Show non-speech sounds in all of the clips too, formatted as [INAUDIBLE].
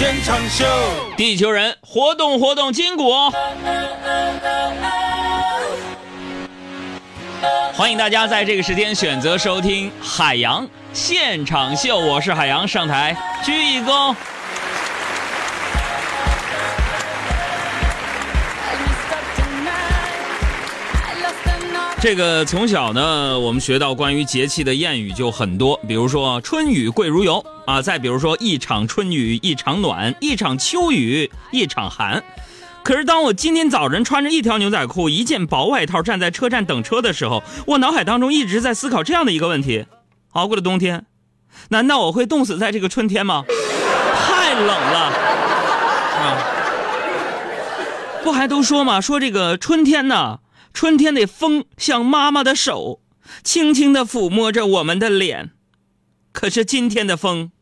现场秀，地球人活动活动筋骨。欢迎大家在这个时间选择收听海洋现场秀，我是海洋，上台鞠一躬。这个从小呢，我们学到关于节气的谚语就很多，比如说“春雨贵如油”啊，再比如说“一场春雨一场暖，一场秋雨一场寒”。可是当我今天早晨穿着一条牛仔裤、一件薄外套站在车站等车的时候，我脑海当中一直在思考这样的一个问题：熬过了冬天，难道我会冻死在这个春天吗？太冷了啊！不还都说嘛，说这个春天呢？春天的风像妈妈的手，轻轻的抚摸着我们的脸。可是今天的风，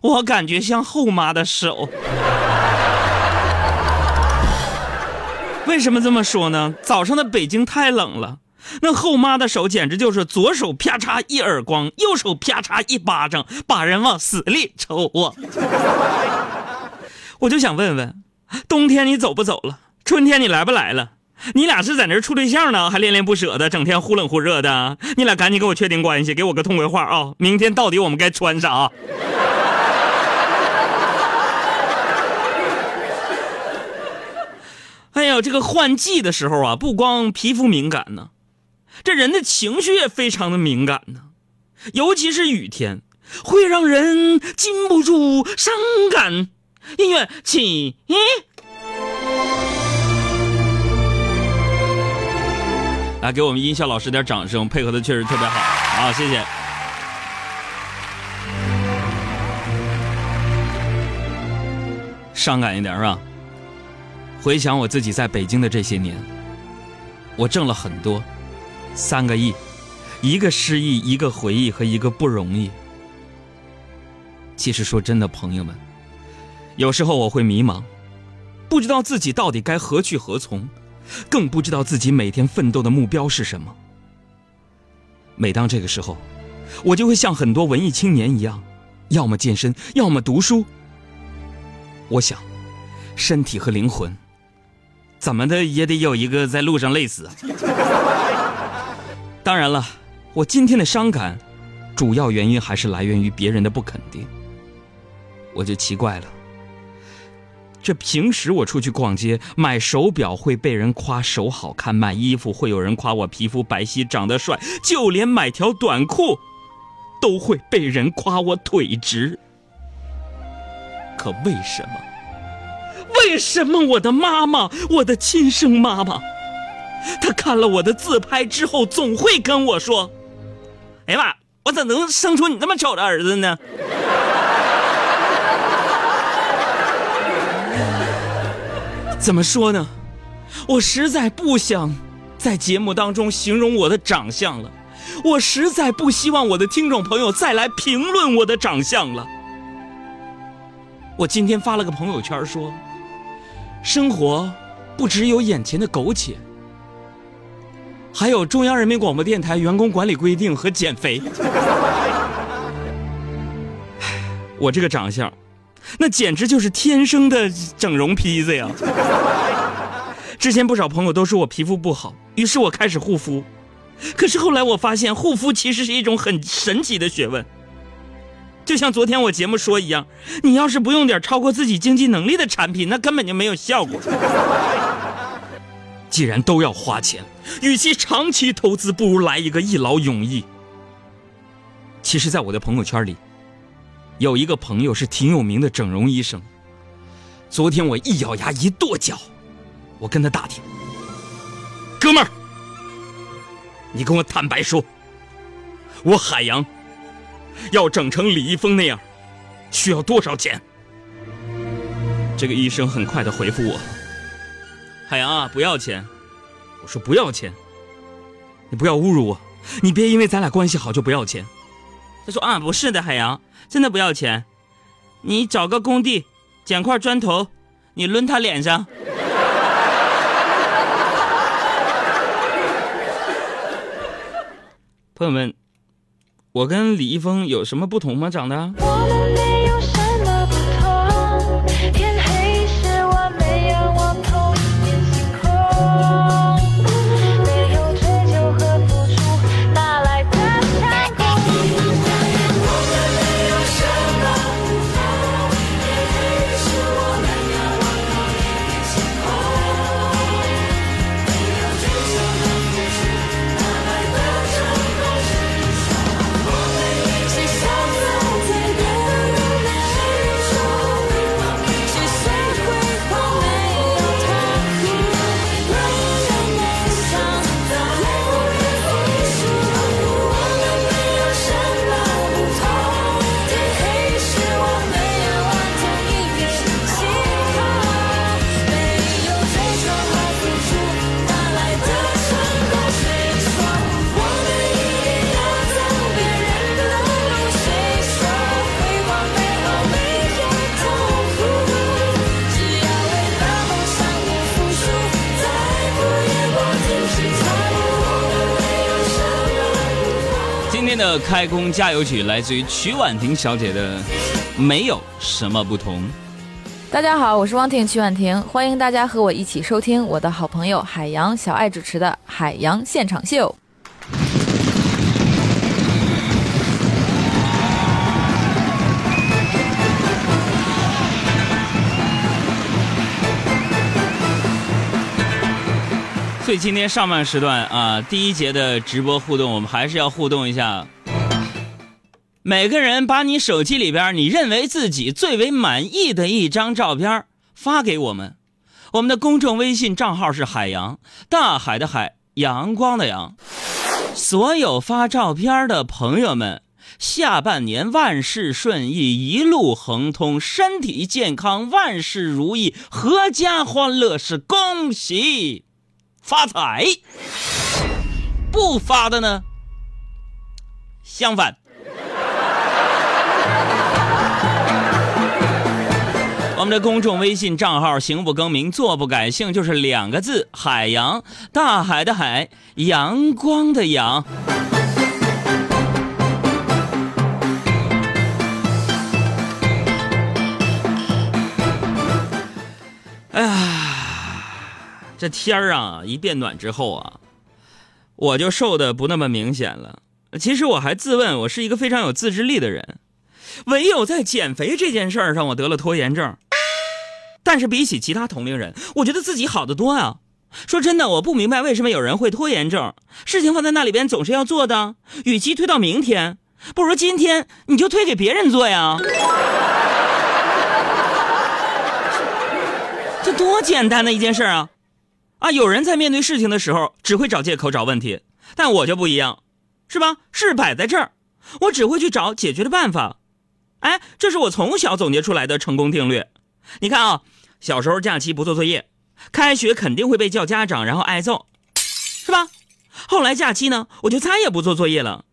我感觉像后妈的手。为什么这么说呢？早上的北京太冷了，那后妈的手简直就是左手啪嚓一耳光，右手啪嚓一巴掌，把人往死里抽啊！我就想问问，冬天你走不走了？春天你来不来了？你俩是在那儿处对象呢，还恋恋不舍的，整天忽冷忽热的。你俩赶紧给我确定关系，给我个痛快话啊！明天到底我们该穿啥？哎呀，这个换季的时候啊，不光皮肤敏感呢，这人的情绪也非常的敏感呢，尤其是雨天，会让人禁不住伤感。音乐起。来，给我们音效老师点掌声，配合的确实特别好啊！谢谢。伤感一点是吧？回想我自己在北京的这些年，我挣了很多，三个亿，一个失忆，一个回忆和一个不容易。其实说真的，朋友们，有时候我会迷茫，不知道自己到底该何去何从。更不知道自己每天奋斗的目标是什么。每当这个时候，我就会像很多文艺青年一样，要么健身，要么读书。我想，身体和灵魂，怎么的也得有一个在路上累死。[LAUGHS] 当然了，我今天的伤感，主要原因还是来源于别人的不肯定。我就奇怪了。这平时我出去逛街买手表会被人夸手好看，买衣服会有人夸我皮肤白皙长得帅，就连买条短裤，都会被人夸我腿直。可为什么？为什么我的妈妈，我的亲生妈妈，她看了我的自拍之后，总会跟我说：“哎呀妈，我怎能生出你这么丑的儿子呢？”怎么说呢？我实在不想在节目当中形容我的长相了，我实在不希望我的听众朋友再来评论我的长相了。我今天发了个朋友圈说：“生活不只有眼前的苟且，还有中央人民广播电台员工管理规定和减肥。[SIGHS] ”我这个长相。那简直就是天生的整容坯子呀！之前不少朋友都说我皮肤不好，于是我开始护肤。可是后来我发现，护肤其实是一种很神奇的学问。就像昨天我节目说一样，你要是不用点超过自己经济能力的产品，那根本就没有效果。既然都要花钱，与其长期投资，不如来一个一劳永逸。其实，在我的朋友圈里。有一个朋友是挺有名的整容医生。昨天我一咬牙一跺脚，我跟他打听：“哥们儿，你跟我坦白说，我海洋要整成李易峰那样，需要多少钱？”这个医生很快的回复我：“海洋啊，不要钱。”我说：“不要钱，你不要侮辱我，你别因为咱俩关系好就不要钱。”他说：“啊，不是的，海洋。”真的不要钱，你找个工地，捡块砖头，你抡他脸上。[LAUGHS] 朋友们，我跟李易峰有什么不同吗？长得？开工加油曲来自于曲婉婷小姐的《没有什么不同》。大家好，我是汪婷曲婉婷，欢迎大家和我一起收听我的好朋友海洋小爱主持的《海洋现场秀》。所以今天上半时段啊，第一节的直播互动，我们还是要互动一下。每个人把你手机里边你认为自己最为满意的一张照片发给我们，我们的公众微信账号是海洋大海的海阳光的阳。所有发照片的朋友们，下半年万事顺意，一路亨通，身体健康，万事如意，阖家欢乐，是恭喜。发财，不发的呢？相反，我们的公众微信账号“行不更名，坐不改姓”，就是两个字：海洋，大海的海，阳光的阳。哎呀！这天儿啊，一变暖之后啊，我就瘦的不那么明显了。其实我还自问，我是一个非常有自制力的人，唯有在减肥这件事儿上，我得了拖延症。但是比起其他同龄人，我觉得自己好得多啊。说真的，我不明白为什么有人会拖延症。事情放在那里边，总是要做的，与其推到明天，不如今天你就推给别人做呀。这多简单的一件事啊！啊，有人在面对事情的时候只会找借口、找问题，但我就不一样，是吧？事摆在这儿，我只会去找解决的办法。哎，这是我从小总结出来的成功定律。你看啊，小时候假期不做作业，开学肯定会被叫家长，然后挨揍，是吧？后来假期呢，我就再也不做作业了，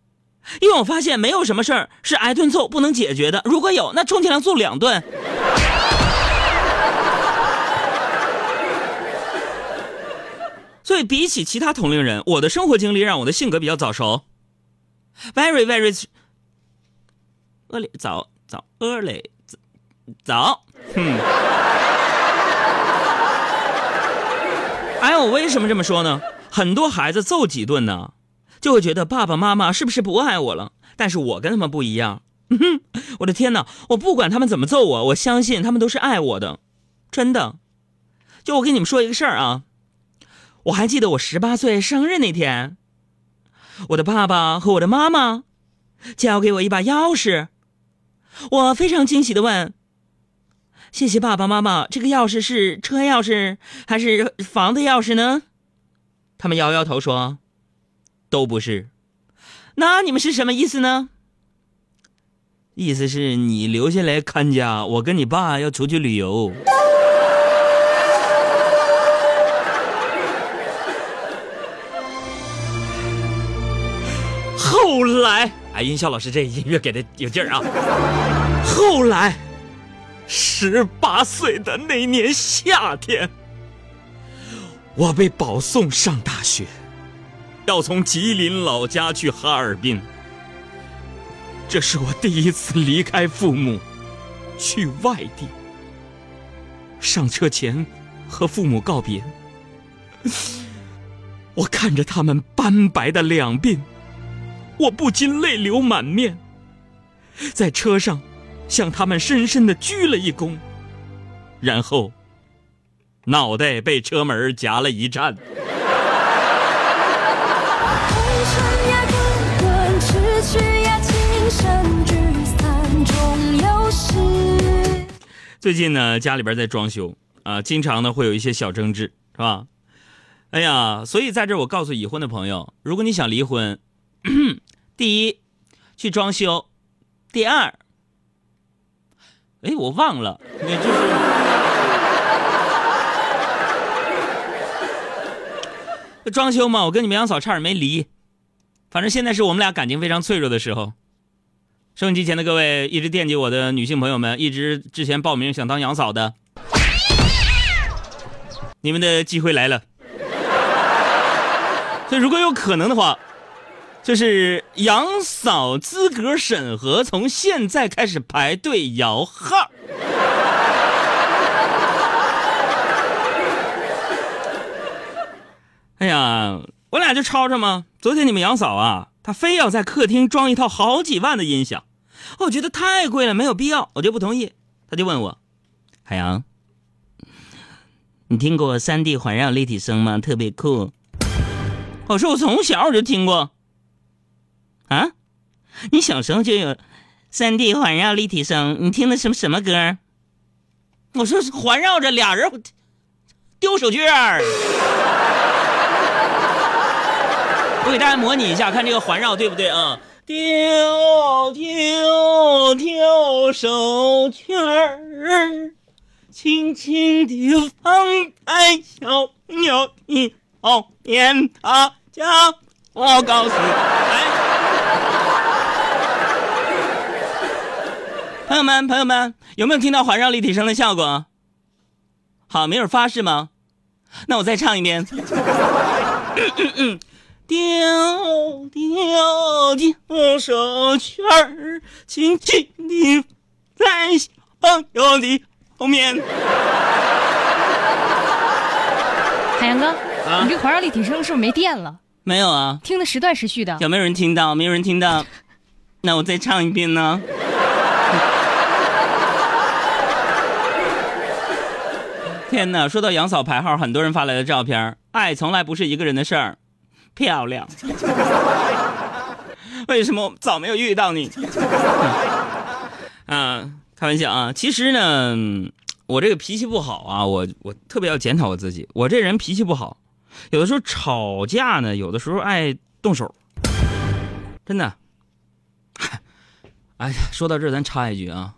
因为我发现没有什么事儿是挨顿揍不能解决的。如果有，那充其量揍两顿。所以，比起其他同龄人，我的生活经历让我的性格比较早熟，very very early 早早 early 早，[LAUGHS] 嗯。哎，我为什么这么说呢？很多孩子揍几顿呢，就会觉得爸爸妈妈是不是不爱我了？但是我跟他们不一样，哼我的天哪！我不管他们怎么揍我，我相信他们都是爱我的，真的。就我跟你们说一个事儿啊。我还记得我十八岁生日那天，我的爸爸和我的妈妈交给我一把钥匙，我非常惊喜的问：“谢谢爸爸妈妈，这个钥匙是车钥匙还是房的钥匙呢？”他们摇摇头说：“都不是。”那你们是什么意思呢？意思是你留下来看家，我跟你爸要出去旅游。后来，哎，音效老师，这音乐给的有劲儿啊！后来，十八岁的那年夏天，我被保送上大学，要从吉林老家去哈尔滨。这是我第一次离开父母，去外地。上车前，和父母告别，[LAUGHS] 我看着他们斑白的两鬓。我不禁泪流满面，在车上向他们深深的鞠了一躬，然后脑袋被车门夹了一站。最近呢，家里边在装修啊，经常呢会有一些小争执，是吧？哎呀，所以在这我告诉已婚的朋友，如果你想离婚。[CLEARS THROAT] 第一，去装修；第二，哎，我忘了，那就是装修嘛。我跟你们杨嫂差点没离，反正现在是我们俩感情非常脆弱的时候。收音机前的各位，一直惦记我的女性朋友们，一直之前报名想当杨嫂的，你们的机会来了。所以，如果有可能的话。就是杨嫂资格审核从现在开始排队摇号。[LAUGHS] 哎呀，我俩就吵吵嘛。昨天你们杨嫂啊，她非要在客厅装一套好几万的音响，我觉得太贵了，没有必要，我就不同意。她就问我，海洋，你听过三 D 环绕立体声吗？特别酷。我说我从小我就听过。啊，你小时候就有三 D 环绕立体声？你听的什么什么歌？我说是环绕着俩人丢手绢。[LAUGHS] 我给大家模拟一下，看这个环绕对不对啊？丢丢丢手绢儿，轻轻地放开小朋友的后面，他家我告诉你，来，朋友们，朋友们，有没有听到环绕立体声的效果？好，没有发是吗？那我再唱一遍。[COUGHS] 丢丢丢手绢儿，轻轻地在小朋友的后面。海洋哥，啊你这环绕立体声是不是没电了？没有啊？听的时断时续的。有没有人听到？没有人听到？那我再唱一遍呢。天哪！说到杨嫂排号，很多人发来的照片，爱从来不是一个人的事儿，漂亮。[LAUGHS] 为什么早没有遇到你？[LAUGHS] 啊，开玩笑啊！其实呢，我这个脾气不好啊，我我特别要检讨我自己，我这人脾气不好，有的时候吵架呢，有的时候爱动手，真的。[LAUGHS] 哎呀，说到这儿，咱插一句啊，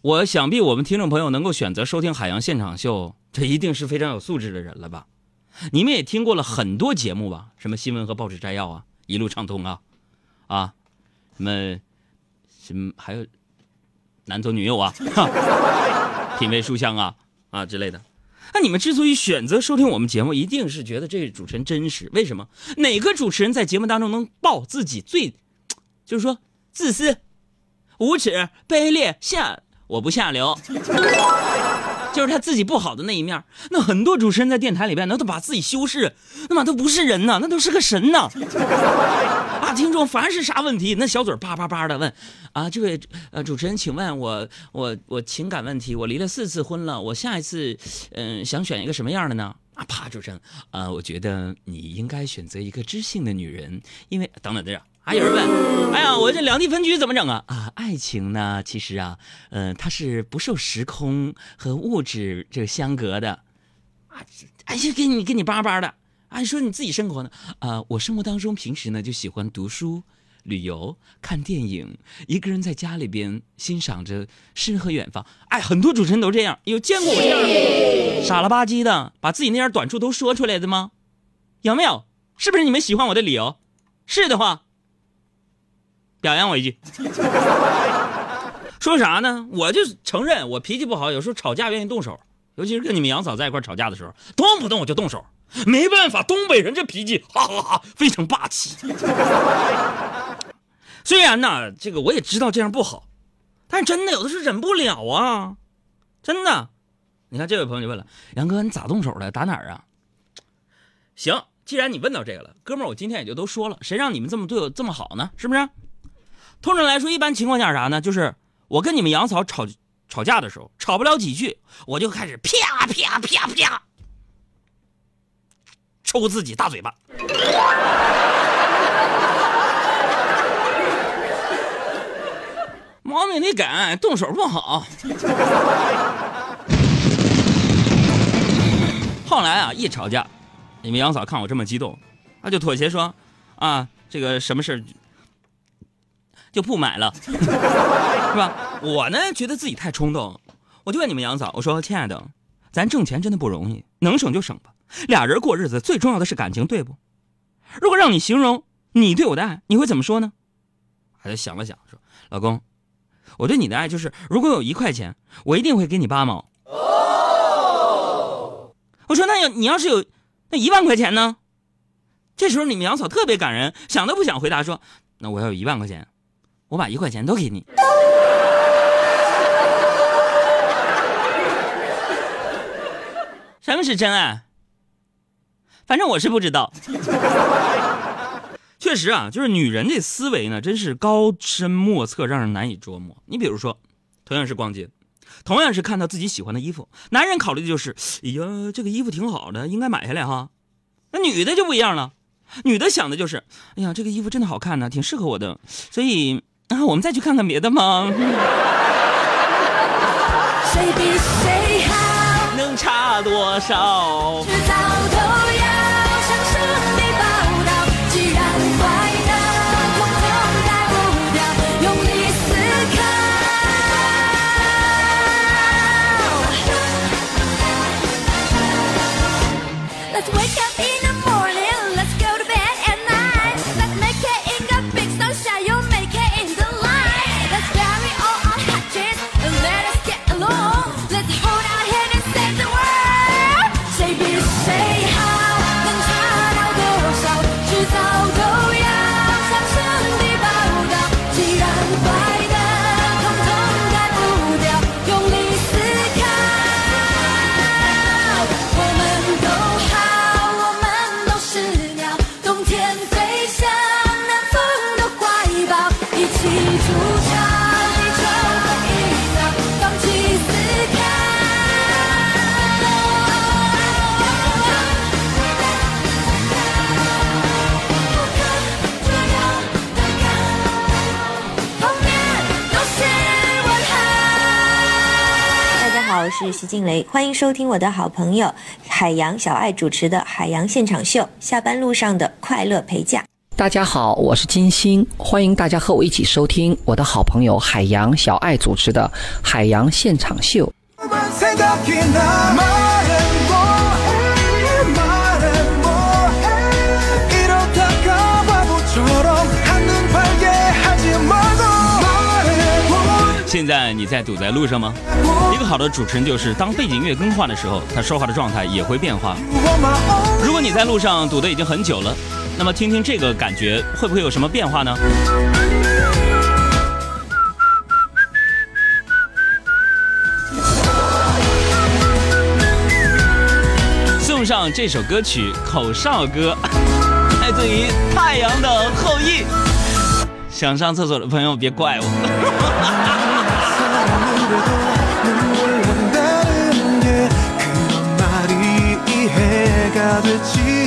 我想必我们听众朋友能够选择收听海洋现场秀，这一定是非常有素质的人了吧？你们也听过了很多节目吧？什么新闻和报纸摘要啊，一路畅通啊，啊，什么什么还有男左女右啊，哈 [LAUGHS] 品味书香啊啊之类的。那你们之所以选择收听我们节目，一定是觉得这个主持人真实。为什么？哪个主持人在节目当中能爆自己最，就是说自私、无耻、卑劣、下我不下流，就是他自己不好的那一面。那很多主持人在电台里边，那都把自己修饰，那么都不是人呐，那都是个神呐。啊，听众凡是啥问题，那小嘴叭叭叭的问，啊，这位呃主持人，请问我我我情感问题，我离了四次婚了，我下一次嗯、想选一个什么样的呢？啊，啪，主持人，啊，我觉得你应该选择一个知性的女人，因为等等等等。还有人问，哎呀，我这两地分居怎么整啊？啊，爱情呢，其实啊，呃，它是不受时空和物质这个相隔的，啊，哎呀，给你给你叭叭的，啊，说你自己生活呢？啊，我生活当中平时呢就喜欢读书、旅游、看电影，一个人在家里边欣赏着诗和远方。哎，很多主持人都这样，有见过我这样的傻了吧唧的把自己那点短处都说出来的吗？有没有？是不是你们喜欢我的理由？是的话，表扬我一句。[LAUGHS] 说啥呢？我就承认我脾气不好，有时候吵架愿意动手，尤其是跟你们杨嫂在一块吵架的时候，动不动我就动手。没办法，东北人这脾气，哈哈哈，非常霸气。[LAUGHS] 虽然呢，这个我也知道这样不好，但是真的有的是忍不了啊，真的。你看这位朋友就问了，杨哥你咋动手的？打哪儿啊？行，既然你问到这个了，哥们儿，我今天也就都说了，谁让你们这么对我这么好呢？是不是？通常来说，一般情况下啥呢？就是我跟你们杨嫂吵吵架的时候，吵不了几句，我就开始啪啪啪啪抽自己大嘴巴。毛病得改，动手不好。后来啊，一吵架，你们杨嫂看我这么激动，她就妥协说：“啊，这个什么事就不买了，[LAUGHS] 是吧？”我呢，觉得自己太冲动，我就问你们杨嫂，我说：“亲爱的，咱挣钱真的不容易，能省就省吧。俩人过日子最重要的是感情，对不？如果让你形容你对我的爱，你会怎么说呢？”她就想了想，说：“老公，我对你的爱就是，如果有一块钱，我一定会给你八毛。”哦我说：“那要你要是有那一万块钱呢？这时候你们杨嫂特别感人，想都不想回答说：“那我要有一万块钱，我把一块钱都给你。[LAUGHS] ”什么是真爱？反正我是不知道。确实啊，就是女人这思维呢，真是高深莫测，让人难以捉摸。你比如说，同样是逛街，同样是看到自己喜欢的衣服，男人考虑的就是，哎呀，这个衣服挺好的，应该买下来哈。那女的就不一样了，女的想的就是，哎呀，这个衣服真的好看呢，挺适合我的，所以啊，我们再去看看别的吗？[LAUGHS] 谁比谁好？能差多少？是徐静蕾，欢迎收听我的好朋友海洋小爱主持的《海洋现场秀》，下班路上的快乐陪驾。大家好，我是金星，欢迎大家和我一起收听我的好朋友海洋小爱主持的《海洋现场秀》。现在你在堵在路上吗？一个好的主持人就是，当背景音乐更换的时候，他说话的状态也会变化。如果你在路上堵得已经很久了，那么听听这个感觉会不会有什么变化呢？送上这首歌曲《口哨歌》，来自于《太阳的后裔》。想上厕所的朋友别怪我。他的记忆。